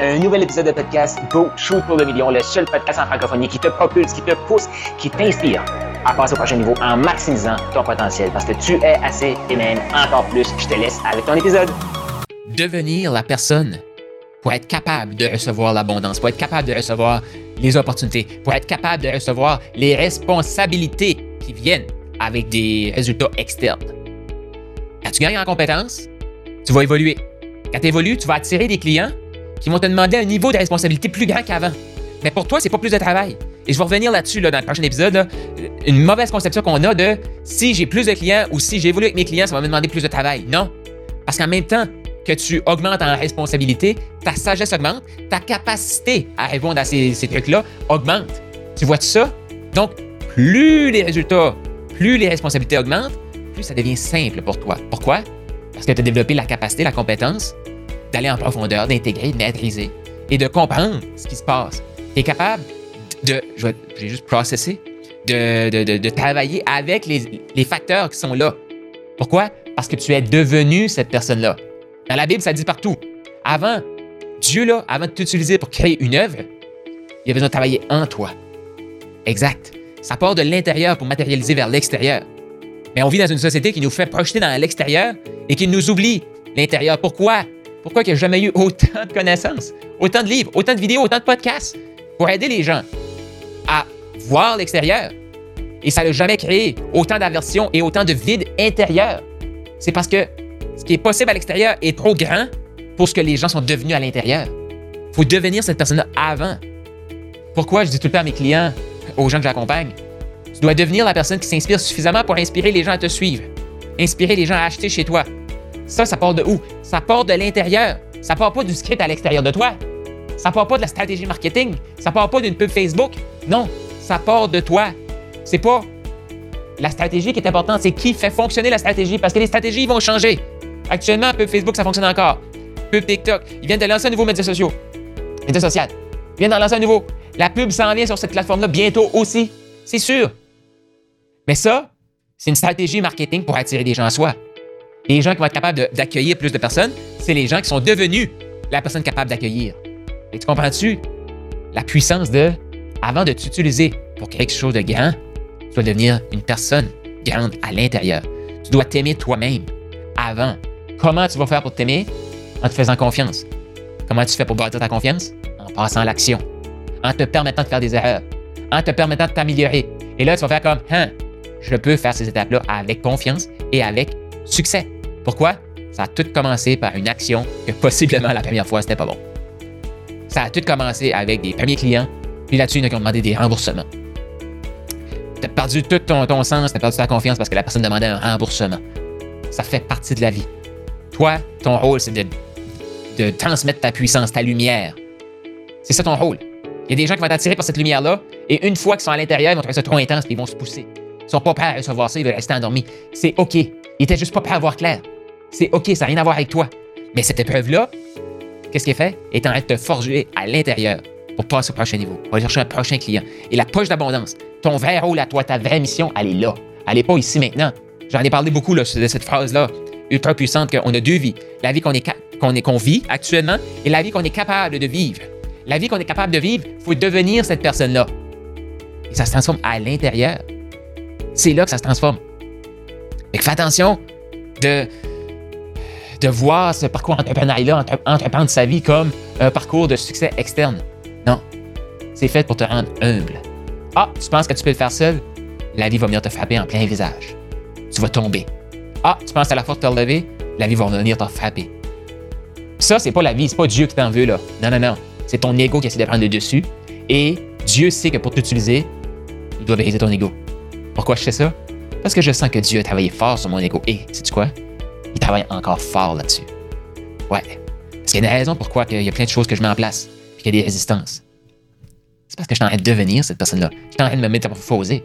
Un nouvel épisode de podcast Go Shoot pour le million, le seul podcast en francophonie qui te propulse, qui te pousse, qui t'inspire à passer au prochain niveau en maximisant ton potentiel parce que tu es assez et même encore plus. Je te laisse avec ton épisode. Devenir la personne pour être capable de recevoir l'abondance, pour être capable de recevoir les opportunités, pour être capable de recevoir les responsabilités qui viennent avec des résultats externes. Quand tu gagnes en compétences, tu vas évoluer. Quand tu évolues, tu vas attirer des clients qui vont te demander un niveau de responsabilité plus grand qu'avant. Mais pour toi, c'est pas plus de travail. Et je vais revenir là-dessus dans le prochain épisode. Une mauvaise conception qu'on a de si j'ai plus de clients ou si j'évolue avec mes clients, ça va me demander plus de travail. Non. Parce qu'en même temps que tu augmentes en responsabilité, ta sagesse augmente, ta capacité à répondre à ces, ces trucs-là augmente. Tu vois tout ça? Donc, plus les résultats, plus les responsabilités augmentent, plus ça devient simple pour toi. Pourquoi? Parce que tu as développé la capacité, la compétence d'aller en profondeur, d'intégrer, de maîtriser et de comprendre ce qui se passe. Tu es capable de, j'ai juste processé, de, de, de, travailler avec les, les, facteurs qui sont là. Pourquoi? Parce que tu es devenu cette personne-là. Dans la Bible, ça dit partout. Avant, Dieu, là, avant de t'utiliser pour créer une œuvre, il a besoin de travailler en toi. Exact. Ça part de l'intérieur pour matérialiser vers l'extérieur. Mais on vit dans une société qui nous fait projeter dans l'extérieur et qui nous oublie l'intérieur. Pourquoi? Pourquoi il n'y jamais eu autant de connaissances, autant de livres, autant de vidéos, autant de podcasts pour aider les gens à voir l'extérieur? Et ça n'a jamais créé autant d'aversion et autant de vide intérieur. C'est parce que ce qui est possible à l'extérieur est trop grand pour ce que les gens sont devenus à l'intérieur. Il faut devenir cette personne-là avant. Pourquoi je dis tout le temps à mes clients, aux gens que j'accompagne, tu dois devenir la personne qui s'inspire suffisamment pour inspirer les gens à te suivre, inspirer les gens à acheter chez toi, ça, ça part de où? Ça part de l'intérieur. Ça part pas du script à l'extérieur de toi. Ça part pas de la stratégie marketing. Ça part pas d'une pub Facebook. Non, ça part de toi. C'est pas la stratégie qui est importante, c'est qui fait fonctionner la stratégie parce que les stratégies vont changer. Actuellement, pub Facebook, ça fonctionne encore. Pub TikTok, ils viennent de lancer un nouveau média social. Média social. Ils viennent d'en lancer un nouveau. La pub s'en vient sur cette plateforme-là bientôt aussi. C'est sûr. Mais ça, c'est une stratégie marketing pour attirer des gens à soi. Les gens qui vont être capables d'accueillir plus de personnes, c'est les gens qui sont devenus la personne capable d'accueillir. Et tu comprends-tu la puissance de, avant de t'utiliser pour quelque chose de grand, tu dois devenir une personne grande à l'intérieur. Tu dois t'aimer toi-même avant. Comment tu vas faire pour t'aimer? En te faisant confiance. Comment tu fais pour bâtir ta confiance? En passant à l'action. En te permettant de faire des erreurs. En te permettant de t'améliorer. Et là, tu vas faire comme, hein, je peux faire ces étapes-là avec confiance et avec succès. Pourquoi? Ça a tout commencé par une action que possiblement la première fois, c'était pas bon. Ça a tout commencé avec des premiers clients, puis là-dessus, il y en a qui ont demandé des remboursements. Tu as perdu tout ton, ton sens, tu as perdu ta confiance parce que la personne demandait un remboursement. Ça fait partie de la vie. Toi, ton rôle, c'est de, transmettre ta puissance, ta lumière. C'est ça ton rôle. Il y a des gens qui vont t'attirer par cette lumière-là, et une fois qu'ils sont à l'intérieur, ils vont trouver ça trop intense, puis ils vont se pousser. Ils sont pas prêts à recevoir ça, ils veulent rester endormis. C'est OK. Ils étaient juste pas prêts à voir clair. C'est OK, ça n'a rien à voir avec toi. Mais cette épreuve-là, qu'est-ce est fait? Est en train de te forger à l'intérieur pour passer au prochain niveau, pour aller chercher un prochain client. Et la poche d'abondance, ton vrai rôle à toi, ta vraie mission, elle est là. Elle n'est pas ici maintenant. J'en ai parlé beaucoup de cette phrase-là, ultra puissante, qu'on a deux vies. La vie qu'on est, vit actuellement et la vie qu'on est capable de vivre. La vie qu'on est capable de vivre, il faut devenir cette personne-là. Et ça se transforme à l'intérieur. C'est là que ça se transforme. Fait fais attention de, de voir ce parcours entrepreneurial-là, entreprendre sa vie comme un parcours de succès externe. Non. C'est fait pour te rendre humble. Ah, tu penses que tu peux le faire seul? La vie va venir te frapper en plein visage. Tu vas tomber. Ah, tu penses à la force de te relever? La vie va venir te frapper. Ça, c'est pas la vie, c'est pas Dieu qui t'en veut, là. Non, non, non. C'est ton ego qui essaie de prendre le dessus. Et Dieu sait que pour t'utiliser, il doit briser ton ego. Pourquoi je fais ça? Parce que je sens que Dieu a travaillé fort sur mon ego. Et, sais-tu quoi? Il travaille encore fort là-dessus. Ouais. Parce qu'il y a une raison pourquoi il y a plein de choses que je mets en place, puis qu'il y a des résistances. C'est parce que je suis en train de devenir cette personne-là. Je suis en train de me métamorphoser.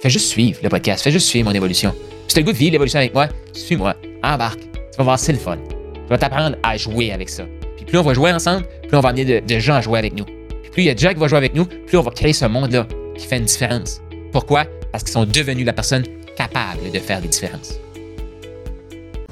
Fais juste suivre le podcast, fais juste suivre mon évolution. Si tu as le goût de vivre l'évolution avec moi, suis-moi, embarque. Tu vas voir, c'est le fun. Tu vas t'apprendre à jouer avec ça. Puis plus on va jouer ensemble, plus on va amener de, gens à jouer avec nous. Puis plus il y a de gens qui vont jouer avec nous, plus on va créer ce monde-là qui fait une différence. Pourquoi? Parce qu'ils sont devenus la personne capable de faire des différences.